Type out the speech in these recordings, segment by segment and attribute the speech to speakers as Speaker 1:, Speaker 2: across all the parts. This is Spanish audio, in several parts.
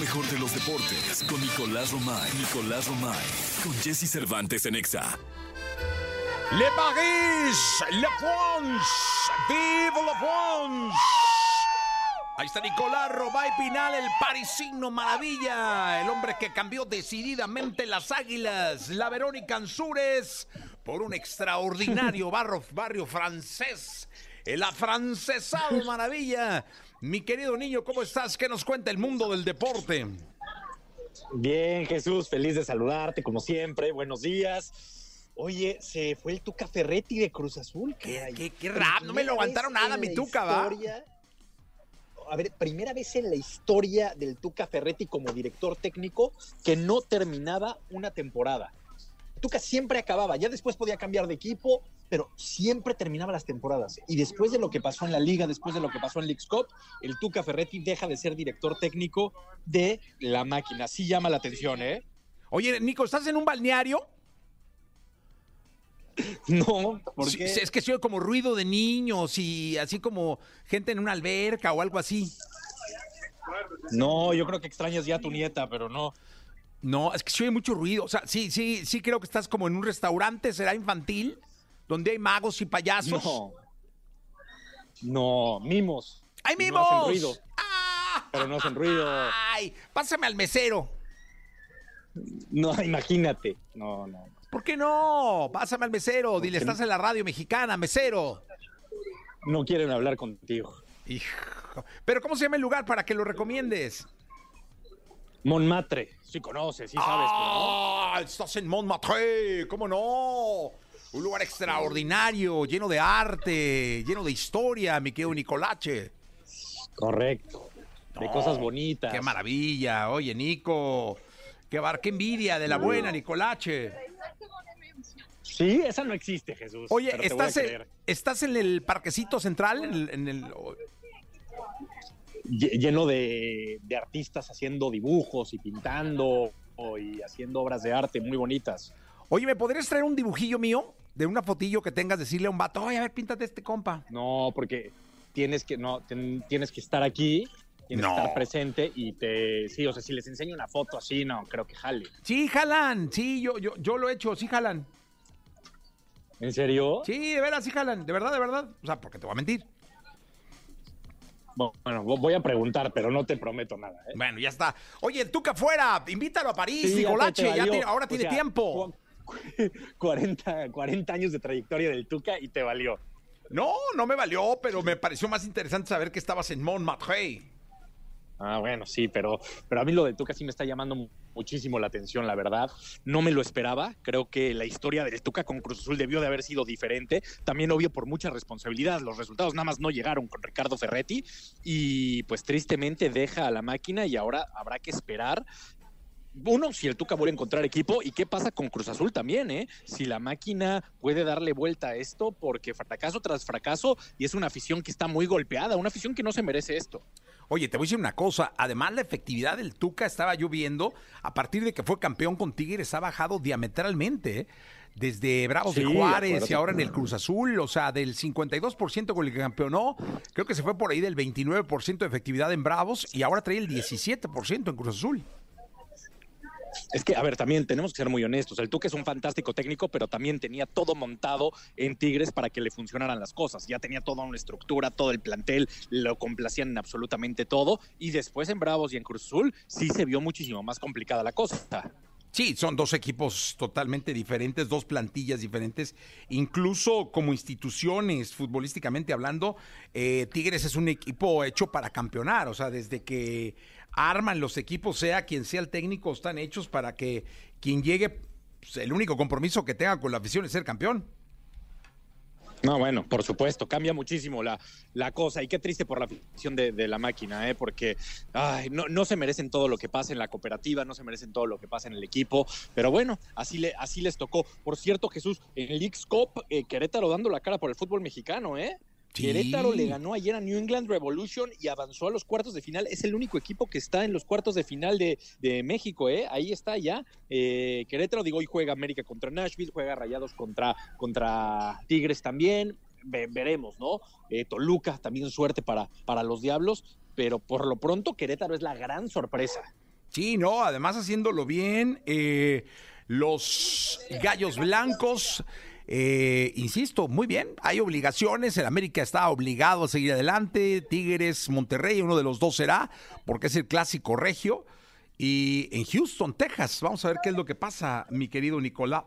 Speaker 1: mejor de los deportes con Nicolás Romay. Nicolás Romay. Con Jesse Cervantes en Exa.
Speaker 2: Le Paris, Le France, vive la France. Ahí está Nicolás Robay Pinal, el parisino maravilla, el hombre que cambió decididamente las águilas, la Verónica Ansúrez, por un extraordinario barrio, barrio francés, el afrancesado maravilla. Mi querido niño, ¿cómo estás? ¿Qué nos cuenta el mundo del deporte?
Speaker 3: Bien, Jesús, feliz de saludarte, como siempre. Buenos días. Oye, se fue el Tuca Ferretti de Cruz Azul.
Speaker 2: ¿Qué, qué, qué rap? No me lo aguantaron nada, mi Tuca, ¿va?
Speaker 3: A ver, primera vez en la historia del Tuca Ferretti como director técnico que no terminaba una temporada. Tuca siempre acababa, ya después podía cambiar de equipo, pero siempre terminaba las temporadas. Y después de lo que pasó en la liga, después de lo que pasó en Leagues Cup, el Tuca Ferretti deja de ser director técnico de la máquina. Sí llama la atención, ¿eh?
Speaker 2: Oye, Nico, ¿estás en un balneario?
Speaker 3: No, porque
Speaker 2: Sí, es que se oye como ruido de niños y así como gente en una alberca o algo así.
Speaker 3: no, yo creo que extrañas ya a tu nieta, pero no.
Speaker 2: No, es que se oye mucho ruido. O sea, sí, sí, sí creo que estás como en un restaurante, será infantil, donde hay magos y payasos.
Speaker 3: No. No, mimos.
Speaker 2: ¡Ay,
Speaker 3: No
Speaker 2: mimos!
Speaker 3: hacen ruido,
Speaker 2: ¡Ah!
Speaker 3: pero no hacen ruido.
Speaker 2: ¡Ay! Pásame al mesero.
Speaker 3: No, imagínate. No, no.
Speaker 2: ¿Por qué no? Pásame al mesero. Dile,
Speaker 3: no?
Speaker 2: estás en la radio mexicana, mesero.
Speaker 3: No quieren hablar contigo.
Speaker 2: Hijo. Pero ¿cómo se llama el lugar para que lo recomiendes?
Speaker 3: Montmartre. Sí conoces, sí sabes. no.
Speaker 2: ¡Ah! Estás en Montmartre, ¿cómo no? Un lugar extraordinario, lleno de arte, lleno de historia, mi querido Nicolache.
Speaker 3: Correcto. De
Speaker 2: No,
Speaker 3: cosas bonitas.
Speaker 2: Qué maravilla. Oye, Nico. Qué, bar, qué envidia de la buena, Nicolache.
Speaker 3: Sí, esa no existe, Jesús.
Speaker 2: Oye, ¿estás en,
Speaker 3: creer.
Speaker 2: ¿estás en el parquecito central? En el, en el-
Speaker 3: Lle- Lleno de, de artistas haciendo dibujos y pintando y haciendo obras de arte muy bonitas.
Speaker 2: Oye, ¿me podrías traer un dibujillo mío? De una fotillo que tengas, decirle a un vato, oye, a ver, píntate este compa.
Speaker 3: No, porque tienes que, no, ten- tienes que estar aquí, tienes
Speaker 2: No.
Speaker 3: que estar presente y te. Sí, o sea, si les enseño una foto así, no, creo que jale.
Speaker 2: Sí, jalan. Sí, yo, yo, yo lo he hecho, sí jalan.
Speaker 3: ¿En serio?
Speaker 2: Sí, de veras, sí jalan. De verdad, de verdad. O sea, porque te voy a mentir.
Speaker 3: Bueno, vo- voy a preguntar, pero no te prometo nada. ¿eh?
Speaker 2: Bueno, ya está. Oye, el Tuca fuera, invítalo a París,
Speaker 3: Sí, ya te-
Speaker 2: ahora
Speaker 3: O
Speaker 2: tiene
Speaker 3: sea,
Speaker 2: tiempo.
Speaker 3: cu- 40, 40 años de trayectoria del Tuca y te valió.
Speaker 2: No, no me valió, pero me pareció más interesante saber que estabas en Montmartre.
Speaker 3: Ah, bueno, sí, pero, pero a mí lo de Tuca sí me está llamando mu- muchísimo la atención, la verdad. No me lo esperaba. Creo que la historia del Tuca con Cruz Azul debió de haber sido diferente. También obvio por mucha responsabilidad. Los resultados nada más no llegaron con Ricardo Ferretti y pues tristemente deja a la máquina y ahora habrá que esperar. Uno, si el Tuca vuelve a encontrar equipo y qué pasa con Cruz Azul también, ¿eh? Si la máquina puede darle vuelta a esto porque fracaso tras fracaso y es una afición que está muy golpeada, una afición que no se merece esto.
Speaker 2: Oye, te voy a decir una cosa. Además, la efectividad del Tuca estaba yo viendo, a partir de que fue campeón con Tigres, ha bajado diametralmente. ¿eh? Desde Bravos
Speaker 3: Sí,
Speaker 2: de Juárez y ahora en el Cruz Azul, o sea, del 52% con el que campeonó, creo que se fue por ahí del 29% de efectividad en Bravos y ahora trae el 17% en Cruz Azul.
Speaker 3: Es que, a ver, también tenemos que ser muy honestos. El Tuca es un fantástico técnico, pero también tenía todo montado en Tigres para que le funcionaran las cosas. Ya tenía toda una estructura, todo el plantel, lo complacían en absolutamente todo. Y después en Bravos y en Cruz Azul sí se vio muchísimo más complicada la cosa.
Speaker 2: Sí, son dos equipos totalmente diferentes, dos plantillas diferentes, incluso como instituciones, futbolísticamente hablando, eh, Tigres es un equipo hecho para campeonar, o sea, desde que arman los equipos, sea quien sea el técnico, están hechos para que quien llegue, pues, el único compromiso que tenga con la afición es ser campeón.
Speaker 3: No, bueno, por supuesto, cambia muchísimo la, la cosa y qué triste por la afición de, de la máquina, ¿eh? porque ay, no, no se merecen todo lo que pasa en la cooperativa, no se merecen todo lo que pasa en el equipo, pero bueno, así, le, así les tocó. Por cierto, Jesús, en el Cup, eh, Querétaro dando la cara por el fútbol mexicano, ¿eh?
Speaker 2: Sí.
Speaker 3: Querétaro le ganó ayer a New England Revolution y avanzó a los cuartos de final. Es el único equipo que está en los cuartos de final de, de México, ¿eh? Ahí está ya. Eh, Querétaro, digo, hoy juega América contra Nashville, juega Rayados contra, contra Tigres también. Ve- veremos, ¿no? Eh, Toluca, también suerte para, para los Diablos, pero por lo pronto Querétaro es la gran sorpresa.
Speaker 2: Sí, no, además haciéndolo bien. eh, los gallos blancos, eh, insisto, muy bien. Hay obligaciones. El América está obligado a seguir adelante. Tigres, Monterrey, uno de los dos será, porque es el clásico regio. Y en Houston, Texas, vamos a ver qué es lo que pasa, mi querido Nicolás.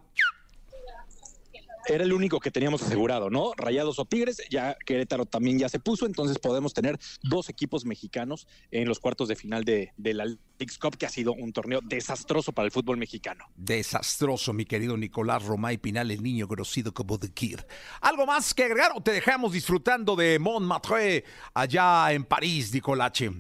Speaker 3: Era el único que teníamos asegurado, ¿no? Rayados o Tigres, ya Querétaro también ya se puso, entonces podemos tener dos equipos mexicanos en los cuartos de final de, la Leagues Cup, que ha sido un torneo desastroso para el fútbol mexicano.
Speaker 2: Desastroso, mi querido Nicolás Romay Pinal, el niño conocido como The Kid. ¿Algo más que agregar o te dejamos disfrutando de Montmartre allá en París, Nicolache?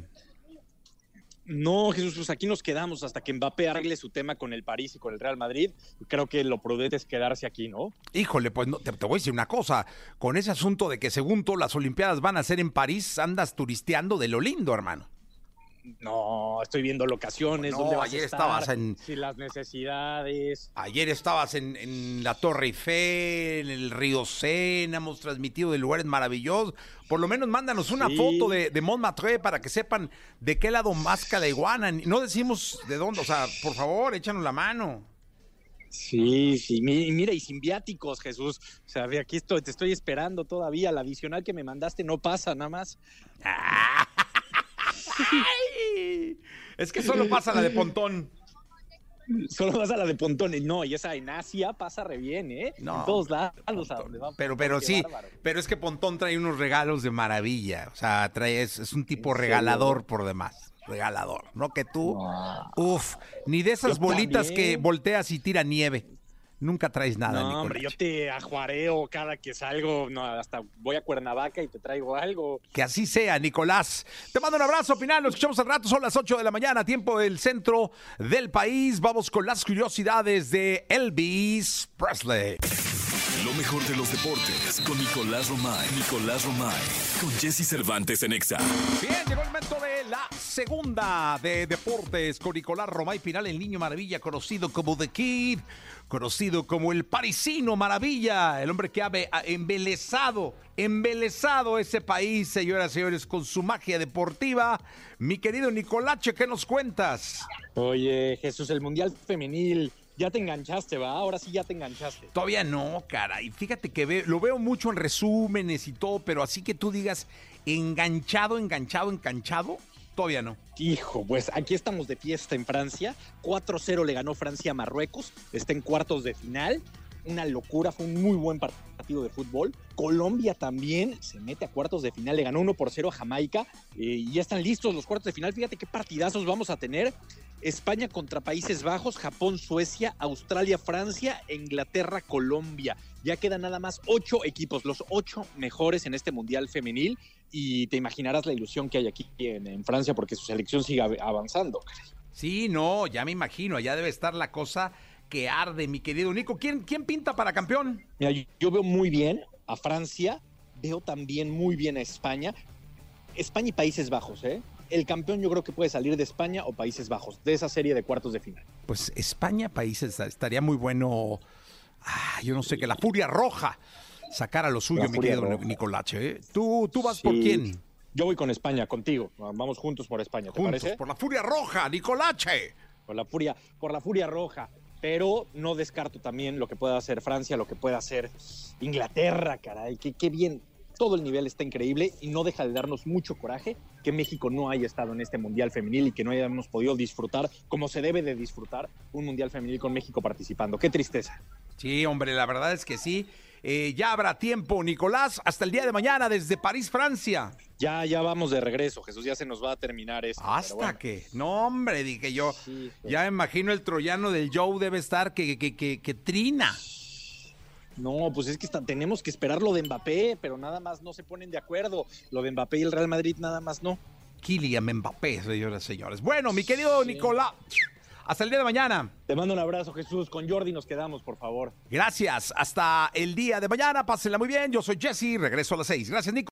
Speaker 3: No, Jesús, pues aquí nos quedamos hasta que Mbappé arregle su tema con el París y con el Real Madrid. Creo que lo prudente es quedarse aquí, ¿no?
Speaker 2: Híjole, pues no, te, te voy a decir una cosa. Con ese asunto de que según tú las Olimpiadas van a ser en París, andas turisteando de lo lindo, hermano.
Speaker 3: No, estoy viendo locaciones.
Speaker 2: No,
Speaker 3: ¿dónde vas a
Speaker 2: ayer
Speaker 3: estar?
Speaker 2: estabas en-
Speaker 3: Sí, las necesidades.
Speaker 2: Ayer estabas en, en la Torre Eiffel, en el Río Sena, hemos transmitido de lugares maravillosos. Por lo menos mándanos una
Speaker 3: Sí.
Speaker 2: foto de, de Montmartre para que sepan de qué lado masca la iguana. No decimos de dónde, o sea, por favor, échanos la mano.
Speaker 3: Sí, sí, mi- mira, y sin viáticos, Jesús. O sea, aquí estoy, te estoy esperando todavía. La adicional que me mandaste no pasa, nada más.
Speaker 2: Ay, es que solo pasa la de Pontón.
Speaker 3: Solo vas a la de Pontón. No, y esa en Asia pasa re bien, ¿eh?
Speaker 2: No,
Speaker 3: en todos lados a donde va.
Speaker 2: Pero, pero
Speaker 3: qué
Speaker 2: sí,
Speaker 3: bárbaro.
Speaker 2: pero es que Pontón trae unos regalos de maravilla. O sea, trae, es, es un tipo regalador por demás. Regalador. No que tú.
Speaker 3: No.
Speaker 2: Uf, ni de esas
Speaker 3: Yo
Speaker 2: bolitas
Speaker 3: también.
Speaker 2: que volteas y tira nieve. Nunca traes nada,
Speaker 3: No, hombre, yo te ajuareo cada que salgo. No, hasta voy a Cuernavaca y te traigo algo.
Speaker 2: Que así sea, Nicolás. Te mando un abrazo, Pinal. Nos escuchamos al rato. Son las 8 de la mañana, tiempo del centro del país. Vamos con las curiosidades de Elvis Presley.
Speaker 1: Lo mejor de los deportes con Nicolás Romay. Nicolás Romay. Con Jesse Cervantes en Exa.
Speaker 2: Bien, llegó el momento de la segunda de deportes con Nicolás Romay Pinal, el niño maravilla, conocido como The Kid, conocido como el parisino maravilla, el hombre que ha be- ha embelezado, embelezado ese país, señoras y señores, con su magia deportiva. Mi querido Nicolache, ¿qué nos cuentas?
Speaker 3: Oye, Jesús, el Mundial Femenil. Ya te enganchaste, ¿va? Ahora sí ya te enganchaste.
Speaker 2: Todavía no, cara. Y fíjate que ve- lo veo mucho en resúmenes y todo, pero así que tú digas enganchado, enganchado, enganchado, todavía no.
Speaker 3: Hijo, pues aquí estamos de fiesta en Francia. 4-0 le ganó Francia a Marruecos. Está en cuartos de final. Una locura, fue un muy buen partido de fútbol. Colombia también se mete a cuartos de final, le ganó 1 por 0 a Jamaica. eh, y ya están listos los cuartos de final. Fíjate qué partidazos vamos a tener. España contra Países Bajos, Japón, Suecia, Australia, Francia, Inglaterra, Colombia. Ya quedan nada más ocho equipos, los ocho mejores en este Mundial Femenil. Y te imaginarás la ilusión que hay aquí en, Francia porque su selección sigue av- avanzando.
Speaker 2: Sí, no, ya me imagino, allá debe estar la cosa que arde, mi querido Nico. ¿Quién, quién pinta para campeón?
Speaker 3: Mira, yo- yo veo muy bien a Francia, veo también muy bien a España. España y Países Bajos, ¿eh? El campeón yo creo que puede salir de España o Países Bajos, de esa serie de cuartos de final.
Speaker 2: Pues España, países, estaría muy bueno, ah, yo no sé, que la Furia Roja sacara lo suyo,
Speaker 3: La
Speaker 2: mi querido
Speaker 3: Roja.
Speaker 2: Nicolache. ¿eh? ¿Tú, ¿Tú vas por quién?
Speaker 3: Yo voy con España, contigo. Vamos juntos por España, ¿te
Speaker 2: Juntos,
Speaker 3: parece?
Speaker 2: por la Furia Roja, Nicolache.
Speaker 3: Por la furia, por la furia roja. Pero no descarto también lo que pueda hacer Francia, lo que pueda hacer Inglaterra, caray. Qué, bien. Todo el nivel está increíble y no deja de darnos mucho coraje que México no haya estado en este Mundial Femenil y que no hayamos podido disfrutar como se debe de disfrutar un Mundial Femenil con México participando. Qué tristeza.
Speaker 2: Sí, hombre, la verdad es que sí. Eh, ya habrá tiempo, Nicolás, hasta el día de mañana desde París, Francia.
Speaker 3: Ya, ya vamos de regreso, Jesús. Ya se nos va a terminar esto.
Speaker 2: Hasta
Speaker 3: bueno.
Speaker 2: que. No, hombre, dije yo.
Speaker 3: Sí, sí.
Speaker 2: Ya imagino el troyano del Joe debe estar que, que, que, que trina.
Speaker 3: No, pues es que está- tenemos que esperar lo de Mbappé, pero nada más no se ponen de acuerdo. Lo de Mbappé y el Real Madrid nada más no.
Speaker 2: Kylian Mbappé, señoras y señores. Bueno, mi querido
Speaker 3: Sí.
Speaker 2: Nicolás, hasta el día de mañana.
Speaker 3: Te mando un abrazo, Jesús. Con Jordi nos quedamos, por favor.
Speaker 2: Gracias. Hasta el día de mañana. Pásenla muy bien. Yo soy Jesse. Regreso a las seis. Gracias, Nico.